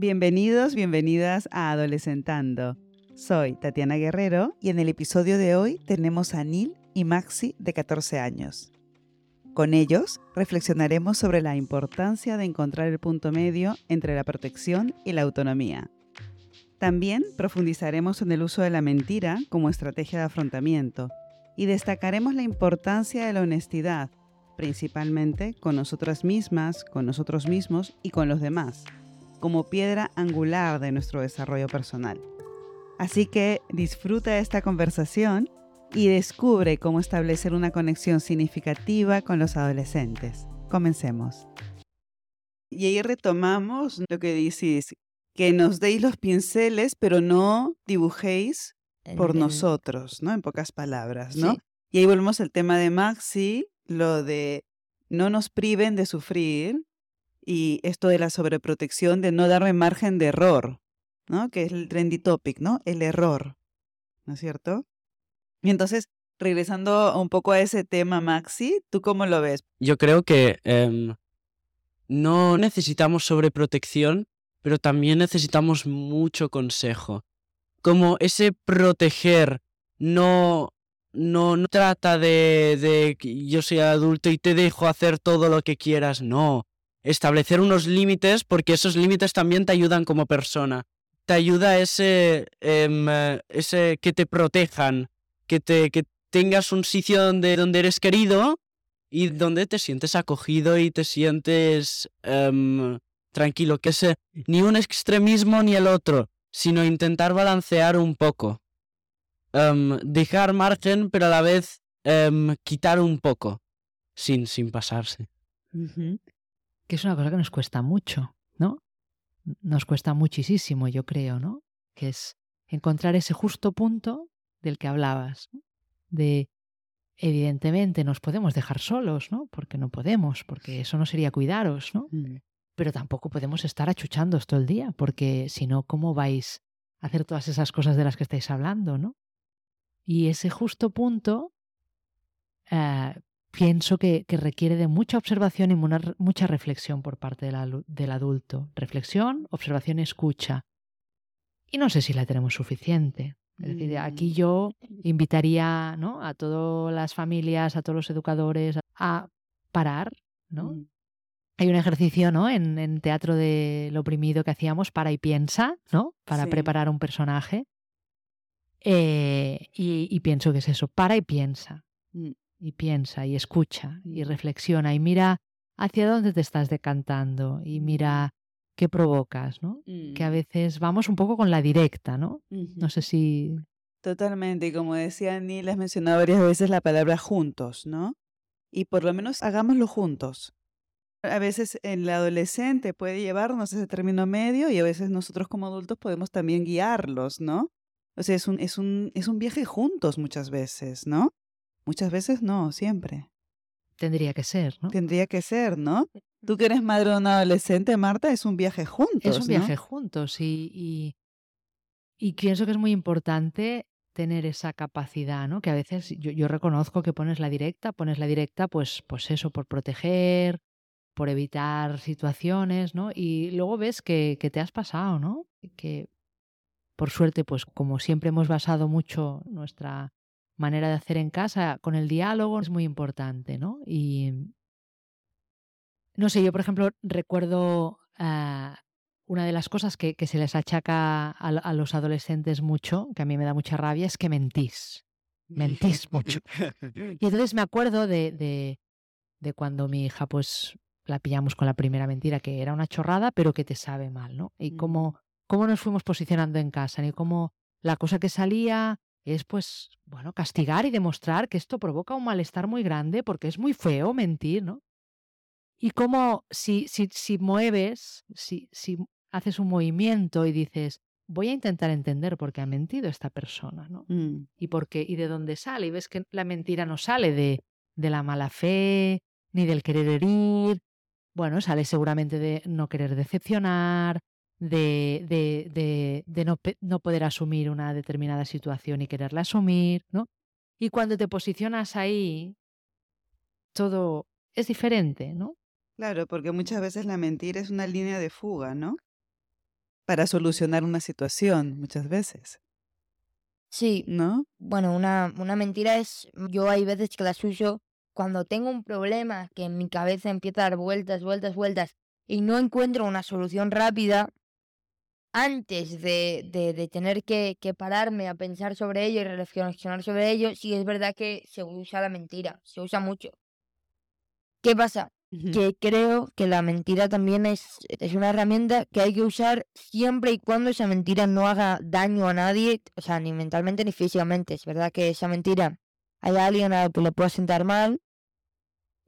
Bienvenidos, bienvenidas a Adolescentando. Soy Tatiana Guerrero y en el episodio de hoy tenemos a Nil y Maxi de 14 años. Con ellos reflexionaremos sobre la importancia de encontrar el punto medio entre la protección y la autonomía. También profundizaremos en el uso de la mentira como estrategia de afrontamiento y destacaremos la importancia de la honestidad, principalmente con nosotras mismas, con nosotros mismos y con los demás, como piedra angular de nuestro desarrollo personal. Así que disfruta esta conversación y descubre cómo establecer una conexión significativa con los adolescentes. Comencemos. Y ahí retomamos lo que dices, que nos deis los pinceles, pero no dibujéis por nosotros, ¿no? En pocas palabras, ¿no? Y ahí volvemos al tema de Maxi, lo de no nos priven de sufrir y esto de la sobreprotección, de no darme margen de error, ¿no? Que es el trendy topic, ¿no? El error, ¿no es cierto? Y entonces, regresando un poco a ese tema, Maxi, ¿tú cómo lo ves? Yo creo que em, no necesitamos sobreprotección, pero también necesitamos mucho consejo. Como ese proteger no, no, no trata de, de que yo soy adulto y te dejo hacer todo lo que quieras, no. Establecer unos límites porque esos límites también te ayudan como persona. Te ayuda ese, em, ese que te protejan, que, te, que tengas un sitio donde, donde eres querido y donde te sientes acogido y te sientes em, tranquilo, que es ni un extremismo ni el otro, sino intentar balancear un poco. Em, dejar margen, pero a la vez em, quitar un poco, sin, sin pasarse. Que es una cosa que nos cuesta mucho, ¿no? Nos cuesta muchísimo, yo creo, ¿no? Que es encontrar ese justo punto del que hablabas, de evidentemente nos podemos dejar solos, ¿no? Porque no podemos, porque eso no sería cuidaros, ¿no? Mm pero tampoco podemos estar achuchando todo el día, porque si no, ¿cómo vais a hacer todas esas cosas de las que estáis hablando, no? Y ese justo punto eh, pienso que, requiere de mucha observación y mucha reflexión por parte del adulto. Reflexión, observación escucha. Y no sé si la tenemos suficiente. Es decir, aquí mm. yo invitaría ¿no? a todas las familias, a todos los educadores a parar, ¿no? Mm. Hay un ejercicio, ¿no? En, teatro del oprimido que hacíamos para y piensa, ¿no? Para preparar un personaje. Eh, y, pienso que es eso, para y piensa. Mm. Y piensa y escucha y reflexiona y mira hacia dónde te estás decantando y mira qué provocas, ¿no? Que a mm. veces vamos un poco con la directa, ¿no? No sé si... Totalmente, y como decía Neil, has mencionado varias veces la palabra juntos, ¿no? Y por lo menos hagámoslo juntos. A veces el adolescente puede llevarnos ese término medio y a veces nosotros como adultos podemos también guiarlos, ¿no? O sea, es un, es un, es un viaje juntos muchas veces, ¿no? Muchas veces no, siempre. Tendría que ser, ¿no? Tendría que ser, ¿no? Tú que eres madre de un adolescente, Marta, es un viaje juntos. Es un viaje juntos y, y, y, pienso que es muy importante tener esa capacidad, ¿no? Que a veces yo, yo, reconozco que pones la directa, pones la directa, pues, pues eso, por proteger, por evitar situaciones, ¿no? Y luego ves que, te has pasado, ¿no? Que por suerte, pues como siempre hemos basado mucho nuestra manera de hacer en casa con el diálogo, es muy importante, ¿no? Y no sé, yo por ejemplo recuerdo ah, una de las cosas que, se les achaca a, los adolescentes mucho, que a mí me da mucha rabia, es que mentís. Mentís mucho. Y entonces me acuerdo de, de, de cuando mi hija pues la pillamos con la primera mentira, que era una chorrada, pero que te sabe mal, ¿no? Y cómo, cómo nos fuimos posicionando en casa, y cómo la cosa que salía es, pues, bueno, castigar y demostrar que esto provoca un malestar muy grande, porque es muy feo mentir, ¿no? Y cómo si, si, si mueves, si, si haces un movimiento y dices, voy a intentar entender por qué ha mentido esta persona, ¿no? Mm. Y por qué, y de dónde sale. Y ves que la mentira no sale de, de la mala fe, ni del querer herir, bueno, sale seguramente de no querer decepcionar, de, de, de, no, no, poder asumir una determinada situación y quererla asumir, ¿no? Y cuando te posicionas ahí, todo es diferente, ¿no? Claro, porque muchas veces la mentira es una línea de fuga, ¿no? para solucionar una situación muchas veces, Sí, ¿no? bueno, una, una mentira es, yo hay veces que las uso cuando tengo un problema que en mi cabeza empieza a dar vueltas, vueltas, vueltas y no encuentro una solución rápida, antes de, de, de tener que, que pararme a pensar sobre ello y reflexionar sobre ello, sí es verdad que se usa la mentira, se usa mucho. ¿Qué pasa? Que creo que la mentira también es, es una herramienta que hay que usar siempre y cuando esa mentira no haga daño a nadie, o sea, ni mentalmente ni físicamente. Es verdad que esa mentira hay a alguien a que le pueda sentar mal,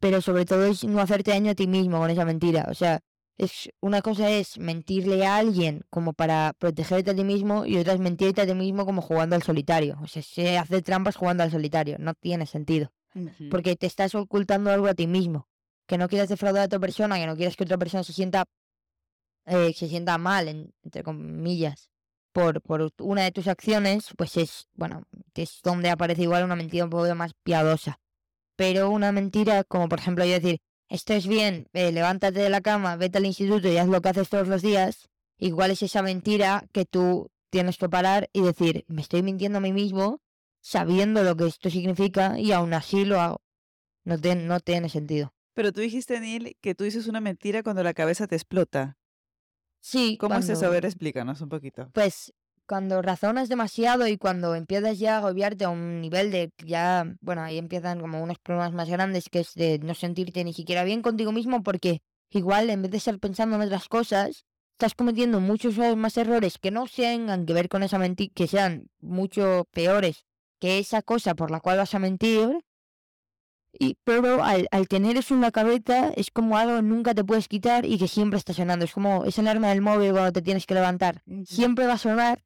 pero sobre todo es no hacerte daño a ti mismo con esa mentira. O sea, es una cosa es mentirle a alguien como para protegerte a ti mismo y otra es mentirte a ti mismo como jugando al solitario. O sea, se hace trampas jugando al solitario, no tiene sentido porque te estás ocultando algo a ti mismo. Que no quieres defraudar a otra persona, que no quieres que otra persona se sienta, eh, se sienta mal, en- entre comillas, por, por una de tus acciones, pues es, bueno, es donde aparece igual una mentira un poco más piadosa. Pero una mentira, como por ejemplo yo decir, esto es bien, eh, levántate de la cama, vete al instituto y haz lo que haces todos los días, igual es esa mentira que tú tienes que parar y decir, me estoy mintiendo a mí mismo sabiendo lo que esto significa y aún así lo hago. No, tiene no tiene sentido. Pero tú dijiste, Neil, que tú dices una mentira cuando la cabeza te explota. Sí, ¿Cómo es eso? A ver, explícanos un poquito. Pues cuando razonas demasiado y cuando empiezas ya a agobiarte a un nivel de ya, bueno, ahí empiezan como unos problemas más grandes que es de no sentirte ni siquiera bien contigo mismo porque igual en vez de estar pensando en otras cosas, estás cometiendo muchos más errores que no tengan que ver con esa mentira, que sean mucho peores que esa cosa por la cual vas a mentir. Y, pero al, al tener eso en la cabeza es como algo que nunca te puedes quitar y que siempre está sonando. Es como esa alarma del móvil cuando te tienes que levantar siempre va a sonar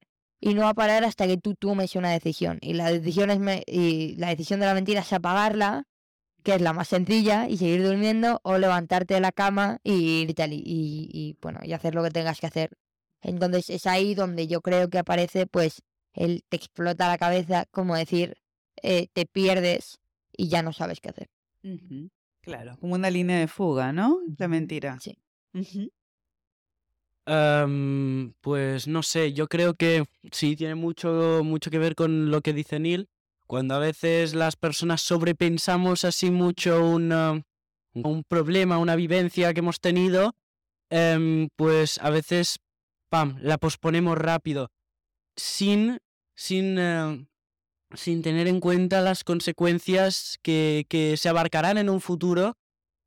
y no va a parar hasta que tú tomes una decisión. Y la decisión es me- y la decisión de la mentira es apagarla, que es la más sencilla, y seguir durmiendo, o levantarte de la cama y irte y, y, y, bueno, y hacer lo que tengas que hacer. Entonces es ahí donde yo creo que aparece, pues, el te explota la cabeza, como decir, eh, te pierdes y ya no sabes qué hacer. Claro, como una línea de fuga, ¿no? La mentira. Sí. Em, pues no sé, yo creo que sí tiene mucho, mucho que ver con lo que dice Neil. Cuando a veces las personas sobrepensamos así mucho un problema, una vivencia que hemos tenido, em, pues a veces, pam, la posponemos rápido, sin, sin, eh, sin tener en cuenta las consecuencias que, que se abarcarán en un futuro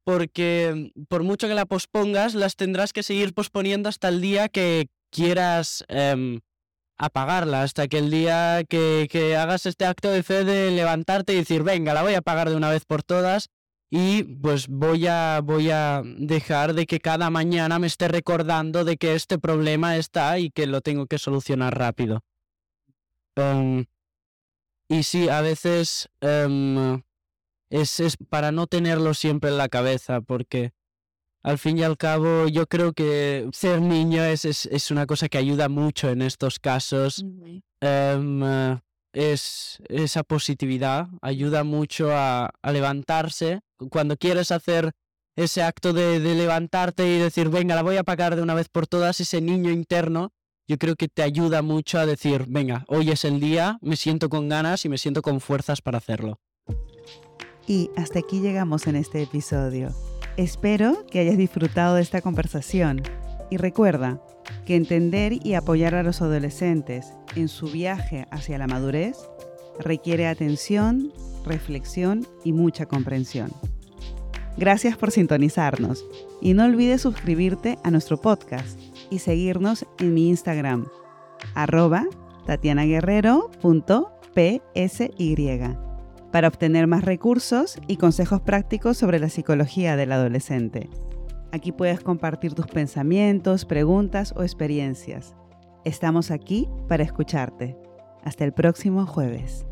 porque mm, por mucho que la pospongas, las tendrás que seguir posponiendo hasta el día que quieras em, apagarla, hasta que el día que, que hagas este acto de fe de levantarte y decir, venga, la voy a apagar de una vez por todas y pues voy a, voy a dejar de que cada mañana me esté recordando de que este problema está y que lo tengo que solucionar rápido. Em, y sí, a veces em, es, es para no tenerlo siempre en la cabeza, porque al fin y al cabo yo creo que ser niño es, es, es una cosa que ayuda mucho en estos casos. Em, eh, es esa positividad, ayuda mucho a, a levantarse. Cuando quieres hacer ese acto de, de levantarte y decir, venga, la voy a apagar de una vez por todas, ese niño interno, yo creo que te ayuda mucho a decir, venga, hoy es el día, me siento con ganas y me siento con fuerzas para hacerlo. Y hasta aquí llegamos en este episodio. Espero que hayas disfrutado de esta conversación y recuerda que entender y apoyar a los adolescentes en su viaje hacia la madurez requiere atención, reflexión y mucha comprensión. Gracias por sintonizarnos y no olvides suscribirte a nuestro podcast y seguirnos en mi Instagram, arroba tatianaguerrero.psy para obtener más recursos y consejos prácticos sobre la psicología del adolescente. Aquí puedes compartir tus pensamientos, preguntas o experiencias. Estamos aquí para escucharte. Hasta el próximo jueves.